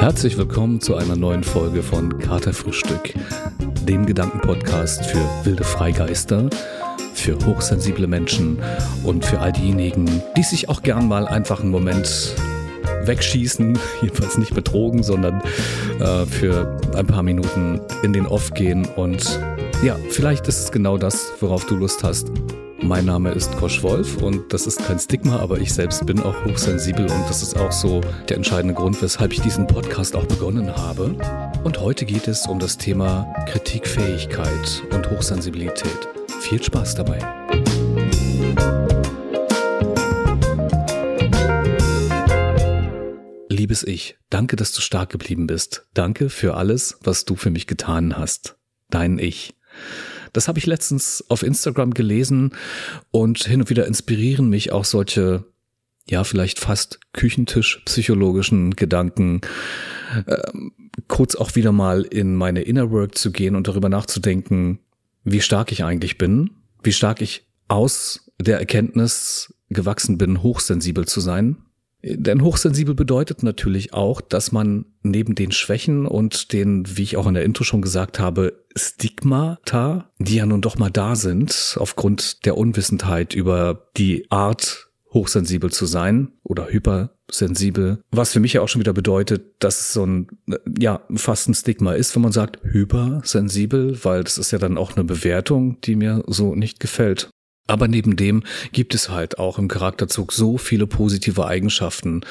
Herzlich willkommen zu einer neuen Folge von Katerfrühstück, dem Gedankenpodcast für wilde Freigeister, für hochsensible Menschen und für all diejenigen, die sich auch gern mal einfach einen Moment wegschießen, jedenfalls nicht betrogen, sondern äh, für ein paar Minuten in den Off gehen und ja, vielleicht ist es genau das, worauf du Lust hast. Mein Name ist Kosch Wolf und das ist kein Stigma, aber ich selbst bin auch hochsensibel und das ist auch so der entscheidende Grund, weshalb ich diesen Podcast auch begonnen habe. Und heute geht es um das Thema Kritikfähigkeit und Hochsensibilität. Viel Spaß dabei. Liebes Ich, danke, dass du stark geblieben bist. Danke für alles, was du für mich getan hast. Dein Ich. Das habe ich letztens auf Instagram gelesen und hin und wieder inspirieren mich auch solche, ja, vielleicht fast Küchentisch-psychologischen Gedanken, ähm, kurz auch wieder mal in meine Inner Work zu gehen und darüber nachzudenken, wie stark ich eigentlich bin, wie stark ich aus der Erkenntnis gewachsen bin, hochsensibel zu sein denn hochsensibel bedeutet natürlich auch, dass man neben den Schwächen und den, wie ich auch in der Intro schon gesagt habe, Stigmata, die ja nun doch mal da sind, aufgrund der Unwissendheit über die Art, hochsensibel zu sein oder hypersensibel, was für mich ja auch schon wieder bedeutet, dass es so ein, ja, fast ein Stigma ist, wenn man sagt hypersensibel, weil das ist ja dann auch eine Bewertung, die mir so nicht gefällt. Aber neben dem gibt es halt auch im Charakterzug so viele positive Eigenschaften,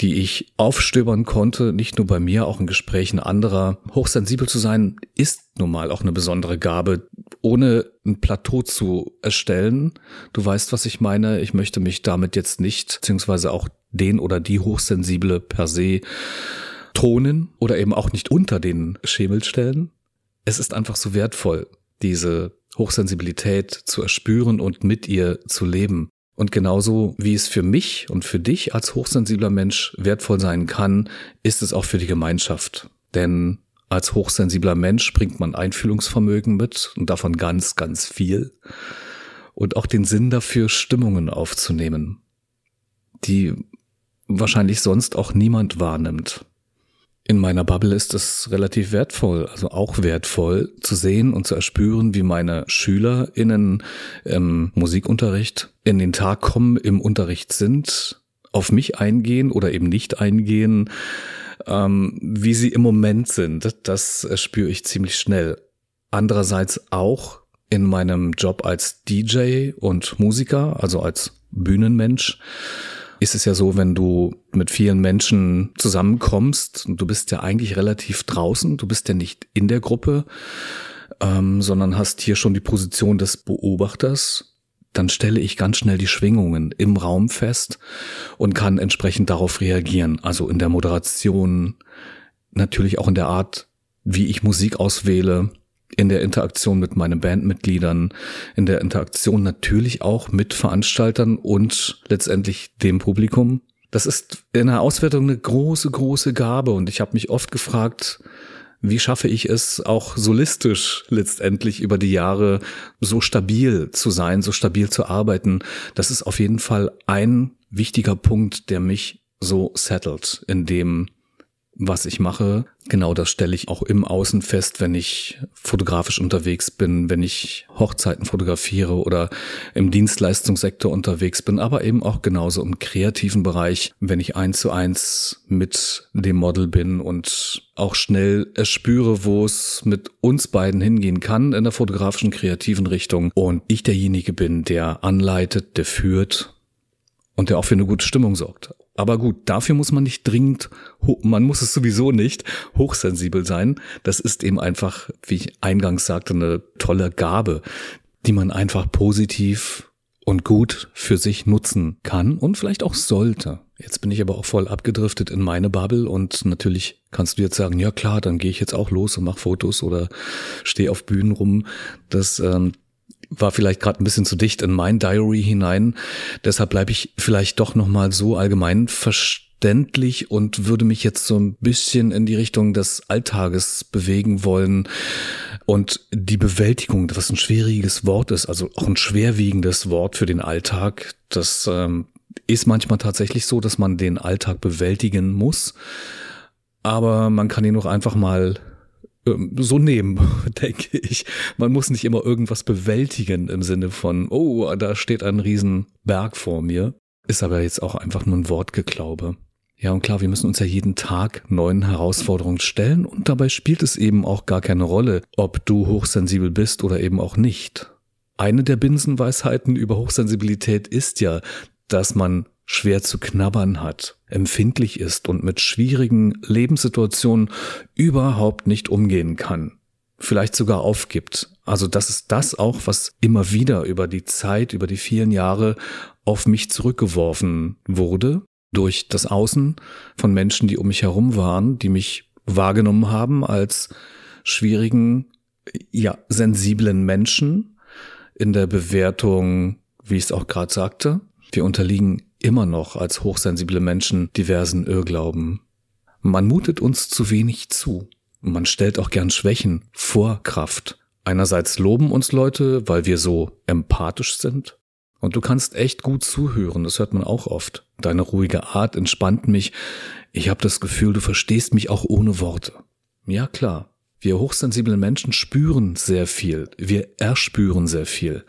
die ich aufstöbern konnte, nicht nur bei mir, auch in Gesprächen anderer. Hochsensibel zu sein ist nun mal auch eine besondere Gabe, ohne ein Plateau zu erstellen. Du weißt, was ich meine. Ich möchte mich damit jetzt nicht, beziehungsweise auch den oder die Hochsensible per se thronen oder eben auch nicht unter den Schemel stellen. Es ist einfach so wertvoll, diese Hochsensibilität zu erspüren und mit ihr zu leben. Und genauso wie es für mich und für dich als hochsensibler Mensch wertvoll sein kann, ist es auch für die Gemeinschaft. Denn als hochsensibler Mensch bringt man Einfühlungsvermögen mit und davon ganz, ganz viel. Und auch den Sinn dafür, Stimmungen aufzunehmen, die wahrscheinlich sonst auch niemand wahrnimmt. In meiner Bubble ist es relativ wertvoll, also auch wertvoll zu sehen und zu erspüren, wie meine SchülerInnen im Musikunterricht in den Tag kommen, im Unterricht sind, auf mich eingehen oder eben nicht eingehen, ähm, wie sie im Moment sind. Das spüre ich ziemlich schnell. Andererseits auch in meinem Job als DJ und Musiker, also als Bühnenmensch, ist es ja so, wenn du mit vielen Menschen zusammenkommst und du bist ja eigentlich relativ draußen, du bist ja nicht in der Gruppe, ähm, sondern hast hier schon die Position des Beobachters, dann stelle ich ganz schnell die Schwingungen im Raum fest und kann entsprechend darauf reagieren. Also in der Moderation, natürlich auch in der Art, wie ich Musik auswähle, in der Interaktion mit meinen Bandmitgliedern, in der Interaktion natürlich auch mit Veranstaltern und letztendlich dem Publikum. Das ist in der Auswertung eine große, große Gabe und ich habe mich oft gefragt, wie schaffe ich es auch solistisch letztendlich über die Jahre so stabil zu sein, so stabil zu arbeiten. Das ist auf jeden Fall ein wichtiger Punkt, der mich so settelt, in dem was ich mache. Genau das stelle ich auch im Außen fest, wenn ich fotografisch unterwegs bin, wenn ich Hochzeiten fotografiere oder im Dienstleistungssektor unterwegs bin, aber eben auch genauso im kreativen Bereich, wenn ich eins zu eins mit dem Model bin und auch schnell erspüre, wo es mit uns beiden hingehen kann in der fotografischen kreativen Richtung und ich derjenige bin, der anleitet, der führt und der auch für eine gute Stimmung sorgt. Aber gut, dafür muss man nicht dringend, man muss es sowieso nicht hochsensibel sein. Das ist eben einfach, wie ich eingangs sagte, eine tolle Gabe, die man einfach positiv und gut für sich nutzen kann und vielleicht auch sollte. Jetzt bin ich aber auch voll abgedriftet in meine Bubble und natürlich kannst du jetzt sagen, ja klar, dann gehe ich jetzt auch los und mache Fotos oder stehe auf Bühnen rum. Das ähm, war vielleicht gerade ein bisschen zu dicht in mein Diary hinein. Deshalb bleibe ich vielleicht doch nochmal so allgemein verständlich und würde mich jetzt so ein bisschen in die Richtung des Alltages bewegen wollen. Und die Bewältigung, was ein schwieriges Wort ist, also auch ein schwerwiegendes Wort für den Alltag, das ähm, ist manchmal tatsächlich so, dass man den Alltag bewältigen muss. Aber man kann ihn auch einfach mal so nehmen, denke ich. Man muss nicht immer irgendwas bewältigen im Sinne von, oh, da steht ein Riesenberg vor mir. Ist aber jetzt auch einfach nur ein Wortgeglaube. Ja, und klar, wir müssen uns ja jeden Tag neuen Herausforderungen stellen und dabei spielt es eben auch gar keine Rolle, ob du hochsensibel bist oder eben auch nicht. Eine der Binsenweisheiten über Hochsensibilität ist ja, dass man schwer zu knabbern hat, empfindlich ist und mit schwierigen Lebenssituationen überhaupt nicht umgehen kann. Vielleicht sogar aufgibt. Also das ist das auch, was immer wieder über die Zeit, über die vielen Jahre auf mich zurückgeworfen wurde durch das Außen von Menschen, die um mich herum waren, die mich wahrgenommen haben als schwierigen, ja, sensiblen Menschen in der Bewertung, wie ich es auch gerade sagte. Wir unterliegen immer noch als hochsensible Menschen diversen Irrglauben. Man mutet uns zu wenig zu. Man stellt auch gern Schwächen vor Kraft. Einerseits loben uns Leute, weil wir so empathisch sind. Und du kannst echt gut zuhören, das hört man auch oft. Deine ruhige Art entspannt mich. Ich habe das Gefühl, du verstehst mich auch ohne Worte. Ja klar, wir hochsensiblen Menschen spüren sehr viel, wir erspüren sehr viel.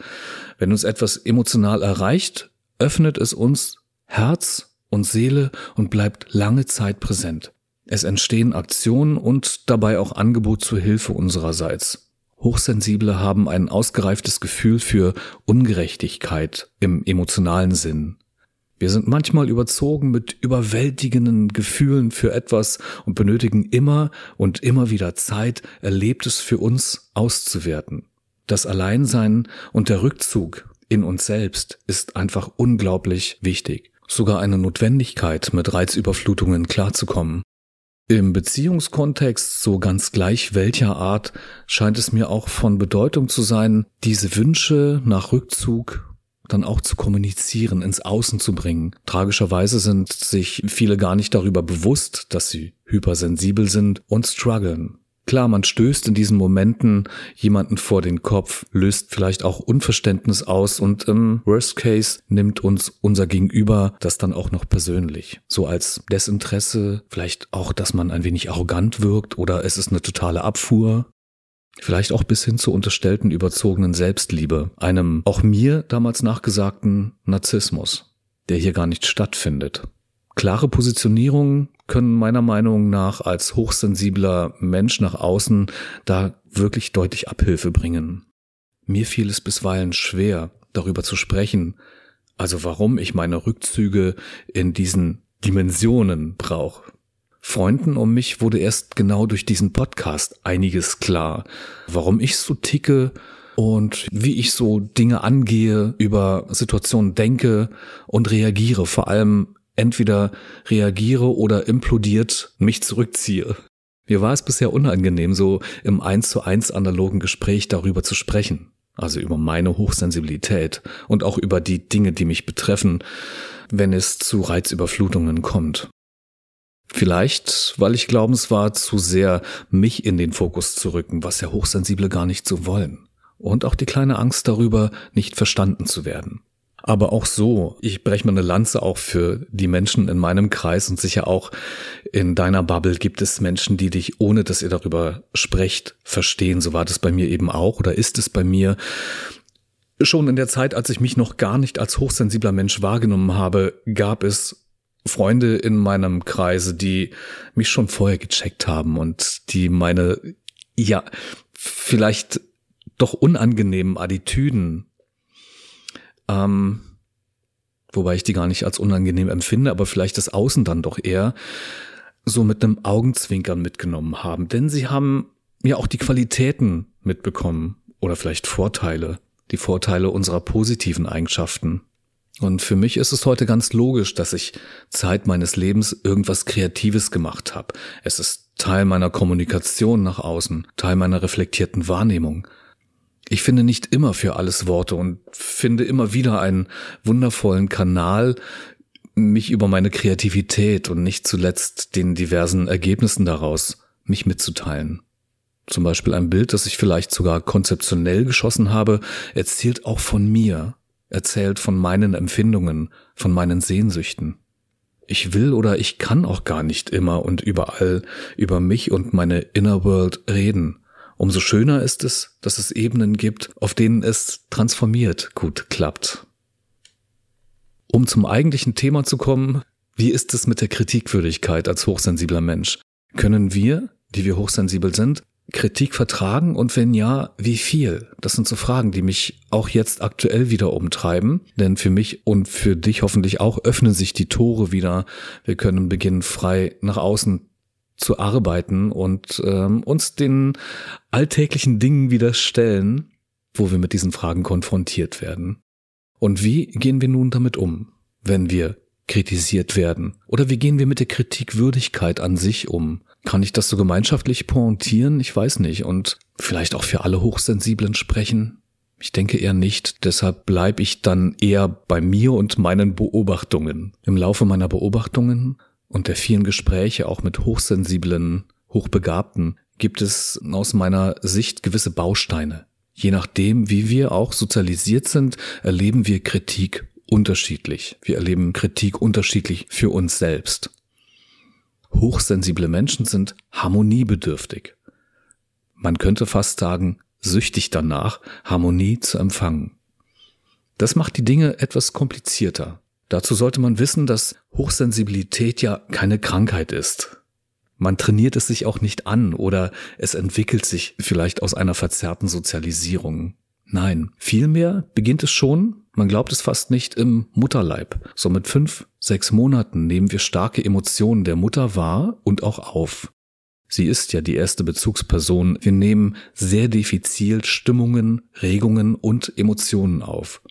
Wenn uns etwas emotional erreicht, öffnet es uns Herz und Seele und bleibt lange Zeit präsent. Es entstehen Aktionen und dabei auch Angebot zur Hilfe unsererseits. Hochsensible haben ein ausgereiftes Gefühl für Ungerechtigkeit im emotionalen Sinn. Wir sind manchmal überzogen mit überwältigenden Gefühlen für etwas und benötigen immer und immer wieder Zeit, Erlebtes für uns auszuwerten. Das Alleinsein und der Rückzug in uns selbst ist einfach unglaublich wichtig. Sogar eine Notwendigkeit, mit Reizüberflutungen klarzukommen. Im Beziehungskontext, so ganz gleich welcher Art, scheint es mir auch von Bedeutung zu sein, diese Wünsche nach Rückzug dann auch zu kommunizieren, ins Außen zu bringen. Tragischerweise sind sich viele gar nicht darüber bewusst, dass sie hypersensibel sind und strugglen. Klar, man stößt in diesen Momenten jemanden vor den Kopf, löst vielleicht auch Unverständnis aus und im Worst Case nimmt uns unser Gegenüber das dann auch noch persönlich. So als Desinteresse, vielleicht auch, dass man ein wenig arrogant wirkt oder es ist eine totale Abfuhr. Vielleicht auch bis hin zur unterstellten überzogenen Selbstliebe, einem auch mir damals nachgesagten Narzissmus, der hier gar nicht stattfindet. Klare Positionierungen können meiner Meinung nach als hochsensibler Mensch nach außen da wirklich deutlich Abhilfe bringen. Mir fiel es bisweilen schwer, darüber zu sprechen, also warum ich meine Rückzüge in diesen Dimensionen brauche. Freunden um mich wurde erst genau durch diesen Podcast einiges klar, warum ich so ticke und wie ich so Dinge angehe, über Situationen denke und reagiere, vor allem entweder reagiere oder implodiert mich zurückziehe. Mir war es bisher unangenehm, so im eins zu eins analogen Gespräch darüber zu sprechen. Also über meine Hochsensibilität und auch über die Dinge, die mich betreffen, wenn es zu Reizüberflutungen kommt. Vielleicht, weil ich glaubens war, zu sehr mich in den Fokus zu rücken, was ja Hochsensible gar nicht so wollen. Und auch die kleine Angst darüber, nicht verstanden zu werden. Aber auch so, ich breche mir eine Lanze auch für die Menschen in meinem Kreis und sicher auch in deiner Bubble gibt es Menschen, die dich, ohne dass ihr darüber sprecht, verstehen. So war das bei mir eben auch oder ist es bei mir. Schon in der Zeit, als ich mich noch gar nicht als hochsensibler Mensch wahrgenommen habe, gab es Freunde in meinem Kreise, die mich schon vorher gecheckt haben und die meine, ja, vielleicht doch unangenehmen Attitüden ähm, wobei ich die gar nicht als unangenehm empfinde, aber vielleicht das Außen dann doch eher so mit einem Augenzwinkern mitgenommen haben. Denn sie haben ja auch die Qualitäten mitbekommen oder vielleicht Vorteile, die Vorteile unserer positiven Eigenschaften. Und für mich ist es heute ganz logisch, dass ich Zeit meines Lebens irgendwas Kreatives gemacht habe. Es ist Teil meiner Kommunikation nach außen, Teil meiner reflektierten Wahrnehmung. Ich finde nicht immer für alles Worte und finde immer wieder einen wundervollen Kanal, mich über meine Kreativität und nicht zuletzt den diversen Ergebnissen daraus mich mitzuteilen. Zum Beispiel ein Bild, das ich vielleicht sogar konzeptionell geschossen habe, erzählt auch von mir. erzählt von meinen Empfindungen, von meinen Sehnsüchten. Ich will oder ich kann auch gar nicht immer und überall über mich und meine Inner World reden. Umso schöner ist es, dass es Ebenen gibt, auf denen es transformiert gut klappt. Um zum eigentlichen Thema zu kommen, wie ist es mit der Kritikwürdigkeit als hochsensibler Mensch? Können wir, die wir hochsensibel sind, Kritik vertragen und wenn ja, wie viel? Das sind so Fragen, die mich auch jetzt aktuell wieder umtreiben, denn für mich und für dich hoffentlich auch öffnen sich die Tore wieder. Wir können beginnen, frei nach außen zu arbeiten und ähm, uns den alltäglichen Dingen wieder stellen, wo wir mit diesen Fragen konfrontiert werden. Und wie gehen wir nun damit um, wenn wir kritisiert werden? Oder wie gehen wir mit der Kritikwürdigkeit an sich um? Kann ich das so gemeinschaftlich pointieren? Ich weiß nicht. Und vielleicht auch für alle Hochsensiblen sprechen? Ich denke eher nicht, deshalb bleibe ich dann eher bei mir und meinen Beobachtungen. Im Laufe meiner Beobachtungen und der vielen Gespräche auch mit Hochsensiblen, Hochbegabten gibt es aus meiner Sicht gewisse Bausteine. Je nachdem, wie wir auch sozialisiert sind, erleben wir Kritik unterschiedlich. Wir erleben Kritik unterschiedlich für uns selbst. Hochsensible Menschen sind harmoniebedürftig. Man könnte fast sagen, süchtig danach, Harmonie zu empfangen. Das macht die Dinge etwas komplizierter. Dazu sollte man wissen, dass Hochsensibilität ja keine Krankheit ist. Man trainiert es sich auch nicht an oder es entwickelt sich vielleicht aus einer verzerrten Sozialisierung. Nein, vielmehr beginnt es schon, man glaubt es fast nicht, im Mutterleib. So mit fünf, sechs Monaten nehmen wir starke Emotionen der Mutter wahr und auch auf. Sie ist ja die erste Bezugsperson. Wir nehmen sehr diffizil Stimmungen, Regungen und Emotionen auf.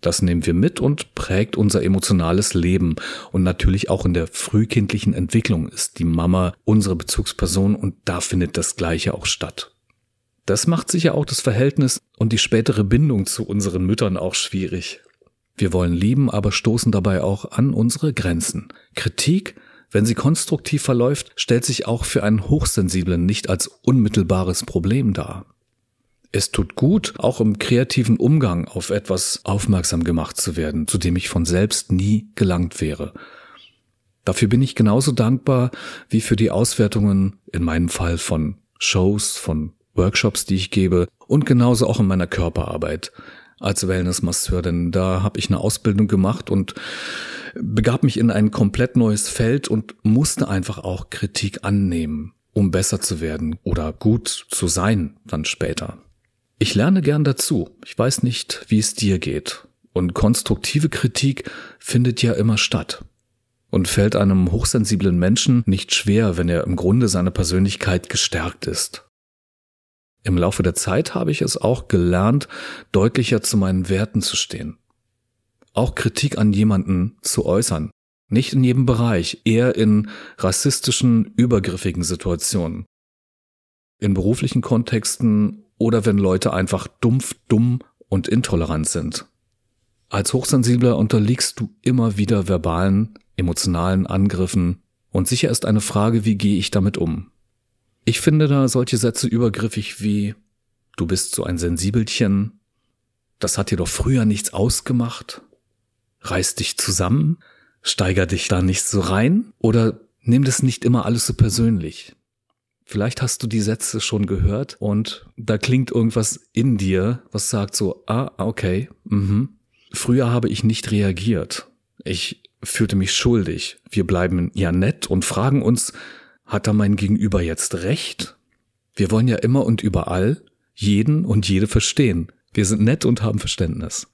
Das nehmen wir mit und prägt unser emotionales Leben. Und natürlich auch in der frühkindlichen Entwicklung ist die Mama unsere Bezugsperson und da findet das Gleiche auch statt. Das macht sicher auch das Verhältnis und die spätere Bindung zu unseren Müttern auch schwierig. Wir wollen lieben, aber stoßen dabei auch an unsere Grenzen. Kritik, wenn sie konstruktiv verläuft, stellt sich auch für einen Hochsensiblen nicht als unmittelbares Problem dar. Es tut gut, auch im kreativen Umgang auf etwas aufmerksam gemacht zu werden, zu dem ich von selbst nie gelangt wäre. Dafür bin ich genauso dankbar wie für die Auswertungen in meinem Fall von Shows, von Workshops, die ich gebe und genauso auch in meiner Körperarbeit als Wellnessmasseur, denn da habe ich eine Ausbildung gemacht und begab mich in ein komplett neues Feld und musste einfach auch Kritik annehmen, um besser zu werden oder gut zu sein dann später. Ich lerne gern dazu. Ich weiß nicht, wie es dir geht. Und konstruktive Kritik findet ja immer statt. Und fällt einem hochsensiblen Menschen nicht schwer, wenn er im Grunde seiner Persönlichkeit gestärkt ist. Im Laufe der Zeit habe ich es auch gelernt, deutlicher zu meinen Werten zu stehen. Auch Kritik an jemanden zu äußern. Nicht in jedem Bereich, eher in rassistischen, übergriffigen Situationen. In beruflichen Kontexten oder wenn Leute einfach dumpf, dumm und intolerant sind. Als Hochsensibler unterliegst du immer wieder verbalen, emotionalen Angriffen und sicher ist eine Frage, wie gehe ich damit um? Ich finde da solche Sätze übergriffig wie Du bist so ein Sensibelchen, das hat dir doch früher nichts ausgemacht, reiß dich zusammen, steiger dich da nicht so rein oder nimm das nicht immer alles so persönlich. Vielleicht hast du die Sätze schon gehört und da klingt irgendwas in dir, was sagt so, ah, okay, mhm. Früher habe ich nicht reagiert. Ich fühlte mich schuldig. Wir bleiben ja nett und fragen uns, hat da mein Gegenüber jetzt recht? Wir wollen ja immer und überall jeden und jede verstehen. Wir sind nett und haben Verständnis.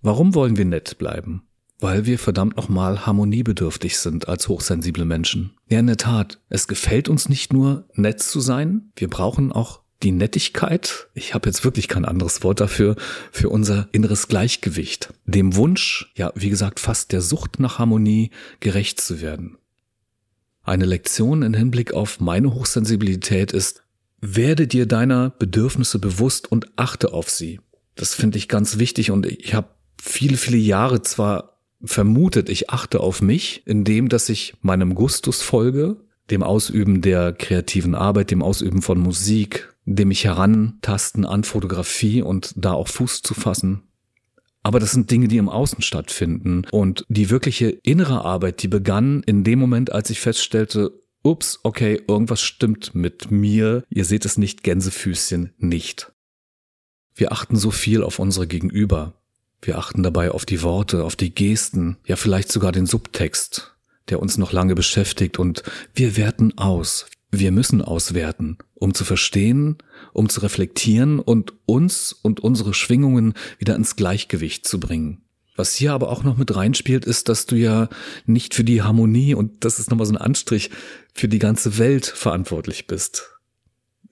Warum wollen wir nett bleiben? Weil wir verdammt nochmal harmoniebedürftig sind als hochsensible Menschen. Ja, in der Tat, es gefällt uns nicht nur nett zu sein, wir brauchen auch die Nettigkeit, ich habe jetzt wirklich kein anderes Wort dafür, für unser inneres Gleichgewicht. Dem Wunsch, ja, wie gesagt, fast der Sucht nach Harmonie gerecht zu werden. Eine Lektion im Hinblick auf meine Hochsensibilität ist, werde dir deiner Bedürfnisse bewusst und achte auf sie. Das finde ich ganz wichtig und ich habe viele, viele Jahre zwar vermutet, ich achte auf mich, indem dass ich meinem Gustus folge, dem Ausüben der kreativen Arbeit, dem Ausüben von Musik, dem mich herantasten an Fotografie und da auch Fuß zu fassen. Aber das sind Dinge, die im Außen stattfinden. Und die wirkliche innere Arbeit, die begann in dem Moment, als ich feststellte, ups, okay, irgendwas stimmt mit mir. Ihr seht es nicht, Gänsefüßchen nicht. Wir achten so viel auf unsere Gegenüber. Wir achten dabei auf die Worte, auf die Gesten, ja vielleicht sogar den Subtext, der uns noch lange beschäftigt und wir werten aus. Wir müssen auswerten, um zu verstehen, um zu reflektieren und uns und unsere Schwingungen wieder ins Gleichgewicht zu bringen. Was hier aber auch noch mit reinspielt, ist, dass du ja nicht für die Harmonie und das ist nochmal so ein Anstrich, für die ganze Welt verantwortlich bist.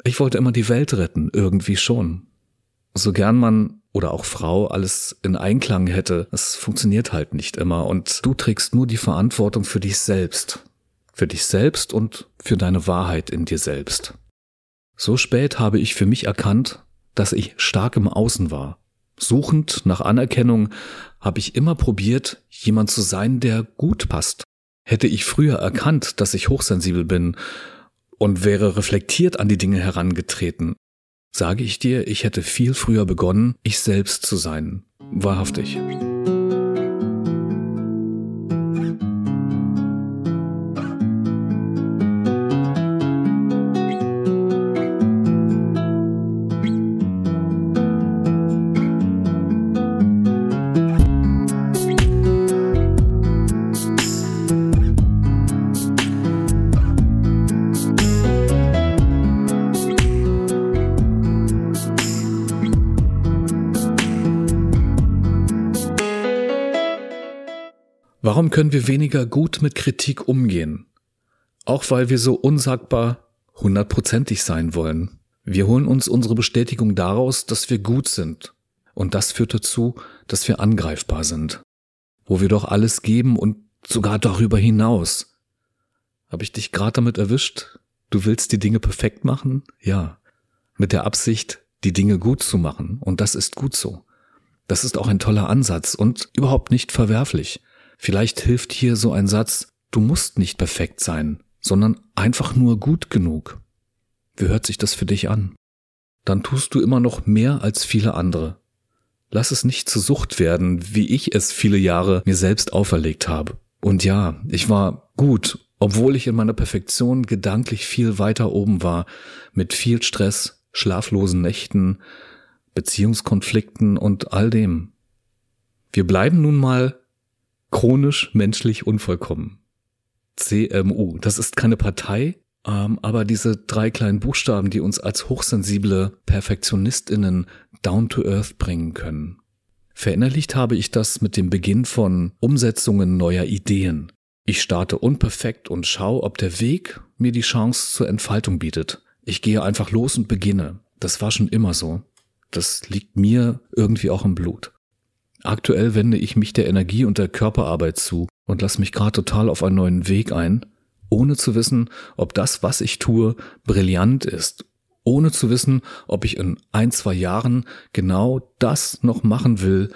Ich wollte immer die Welt retten, irgendwie schon. So gern man oder auch Frau alles in Einklang hätte, es funktioniert halt nicht immer und du trägst nur die Verantwortung für dich selbst für dich selbst und für deine Wahrheit in dir selbst. So spät habe ich für mich erkannt, dass ich stark im Außen war. Suchend nach Anerkennung habe ich immer probiert, jemand zu sein, der gut passt. Hätte ich früher erkannt, dass ich hochsensibel bin und wäre reflektiert an die Dinge herangetreten, sage ich dir, ich hätte viel früher begonnen, ich selbst zu sein. Wahrhaftig. Warum können wir weniger gut mit Kritik umgehen? Auch weil wir so unsagbar hundertprozentig sein wollen. Wir holen uns unsere Bestätigung daraus, dass wir gut sind. Und das führt dazu, dass wir angreifbar sind. Wo wir doch alles geben und sogar darüber hinaus. Habe ich dich gerade damit erwischt? Du willst die Dinge perfekt machen? Ja. Mit der Absicht, die Dinge gut zu machen. Und das ist gut so. Das ist auch ein toller Ansatz und überhaupt nicht verwerflich. Vielleicht hilft hier so ein Satz, du musst nicht perfekt sein, sondern einfach nur gut genug. Wie hört sich das für dich an? Dann tust du immer noch mehr als viele andere. Lass es nicht zur Sucht werden, wie ich es viele Jahre mir selbst auferlegt habe. Und ja, ich war gut, obwohl ich in meiner Perfektion gedanklich viel weiter oben war, mit viel Stress, schlaflosen Nächten, Beziehungskonflikten und all dem. Wir bleiben nun mal chronisch menschlich unvollkommen. CMU. Das ist keine Partei, ähm, aber diese drei kleinen Buchstaben, die uns als hochsensible Perfektionistinnen down to earth bringen können. Verinnerlicht habe ich das mit dem Beginn von Umsetzungen neuer Ideen. Ich starte unperfekt und schaue, ob der Weg mir die Chance zur Entfaltung bietet. Ich gehe einfach los und beginne. Das war schon immer so. Das liegt mir irgendwie auch im Blut. Aktuell wende ich mich der Energie und der Körperarbeit zu und lasse mich gerade total auf einen neuen Weg ein, ohne zu wissen, ob das, was ich tue, brillant ist, ohne zu wissen, ob ich in ein, zwei Jahren genau das noch machen will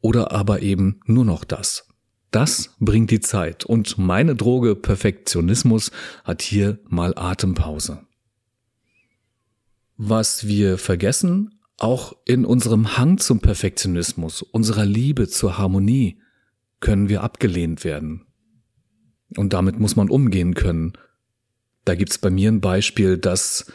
oder aber eben nur noch das. Das bringt die Zeit und meine Droge Perfektionismus hat hier mal Atempause. Was wir vergessen, auch in unserem Hang zum Perfektionismus, unserer Liebe zur Harmonie, können wir abgelehnt werden. Und damit muss man umgehen können. Da gibt's bei mir ein Beispiel, dass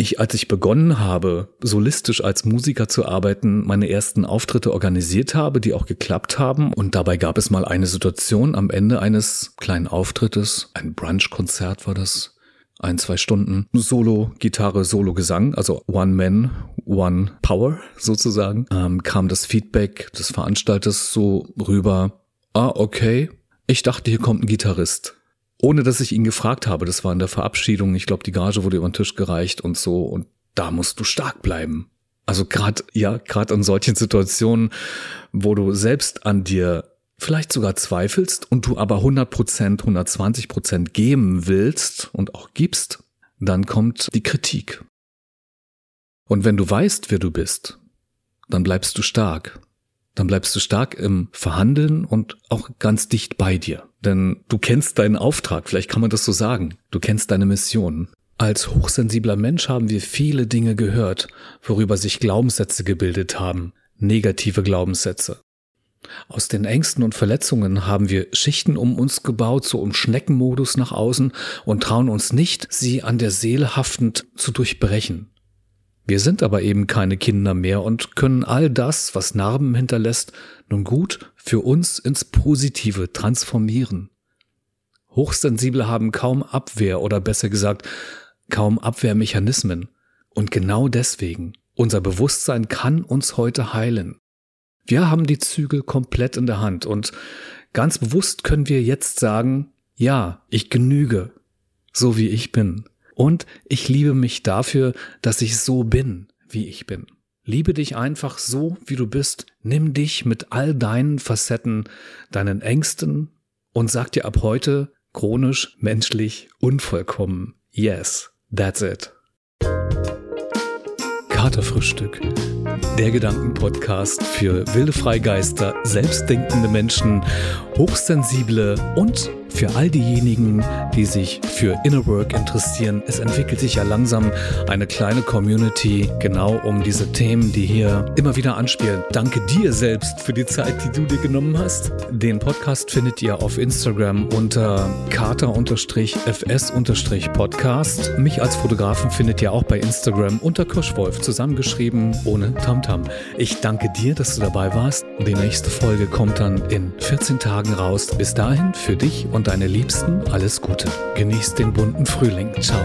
ich, als ich begonnen habe, solistisch als Musiker zu arbeiten, meine ersten Auftritte organisiert habe, die auch geklappt haben. Und dabei gab es mal eine Situation am Ende eines kleinen Auftrittes, ein Brunch-Konzert war das, ein, zwei Stunden Solo, Gitarre, Solo, Gesang, also One Man, One Power sozusagen, ähm, kam das Feedback des Veranstalters so rüber, ah, okay, ich dachte, hier kommt ein Gitarrist. Ohne dass ich ihn gefragt habe, das war in der Verabschiedung, ich glaube, die Gage wurde über den Tisch gereicht und so, und da musst du stark bleiben. Also gerade, ja, gerade in solchen Situationen, wo du selbst an dir vielleicht sogar zweifelst und du aber 100%, 120% geben willst und auch gibst, dann kommt die Kritik. Und wenn du weißt, wer du bist, dann bleibst du stark. Dann bleibst du stark im Verhandeln und auch ganz dicht bei dir. Denn du kennst deinen Auftrag, vielleicht kann man das so sagen. Du kennst deine Mission. Als hochsensibler Mensch haben wir viele Dinge gehört, worüber sich Glaubenssätze gebildet haben, negative Glaubenssätze. Aus den Ängsten und Verletzungen haben wir Schichten um uns gebaut, so im Schneckenmodus nach außen und trauen uns nicht, sie an der Seele haftend zu durchbrechen. Wir sind aber eben keine Kinder mehr und können all das, was Narben hinterlässt, nun gut für uns ins Positive transformieren. Hochsensible haben kaum Abwehr oder besser gesagt kaum Abwehrmechanismen. Und genau deswegen, unser Bewusstsein kann uns heute heilen. Wir haben die Zügel komplett in der Hand und ganz bewusst können wir jetzt sagen, ja, ich genüge, so wie ich bin. Und ich liebe mich dafür, dass ich so bin, wie ich bin. Liebe dich einfach so, wie du bist. Nimm dich mit all deinen Facetten, deinen Ängsten und sag dir ab heute chronisch, menschlich, unvollkommen. Yes, that's it. Katerfrühstück. Der Gedankenpodcast für wilde Freigeister, selbstdenkende Menschen, hochsensible und für all diejenigen, die sich für Inner Work interessieren. Es entwickelt sich ja langsam eine kleine Community genau um diese Themen, die hier immer wieder anspielen. Danke dir selbst für die Zeit, die du dir genommen hast. Den Podcast findet ihr auf Instagram unter kater-fs-podcast. Mich als Fotografen findet ihr auch bei Instagram unter Kirschwolf zusammengeschrieben ohne Tamtam. Ich danke dir, dass du dabei warst. Die nächste Folge kommt dann in 14 Tagen raus. Bis dahin für dich und deine Liebsten alles Gute. Genießt den bunten Frühling. Ciao.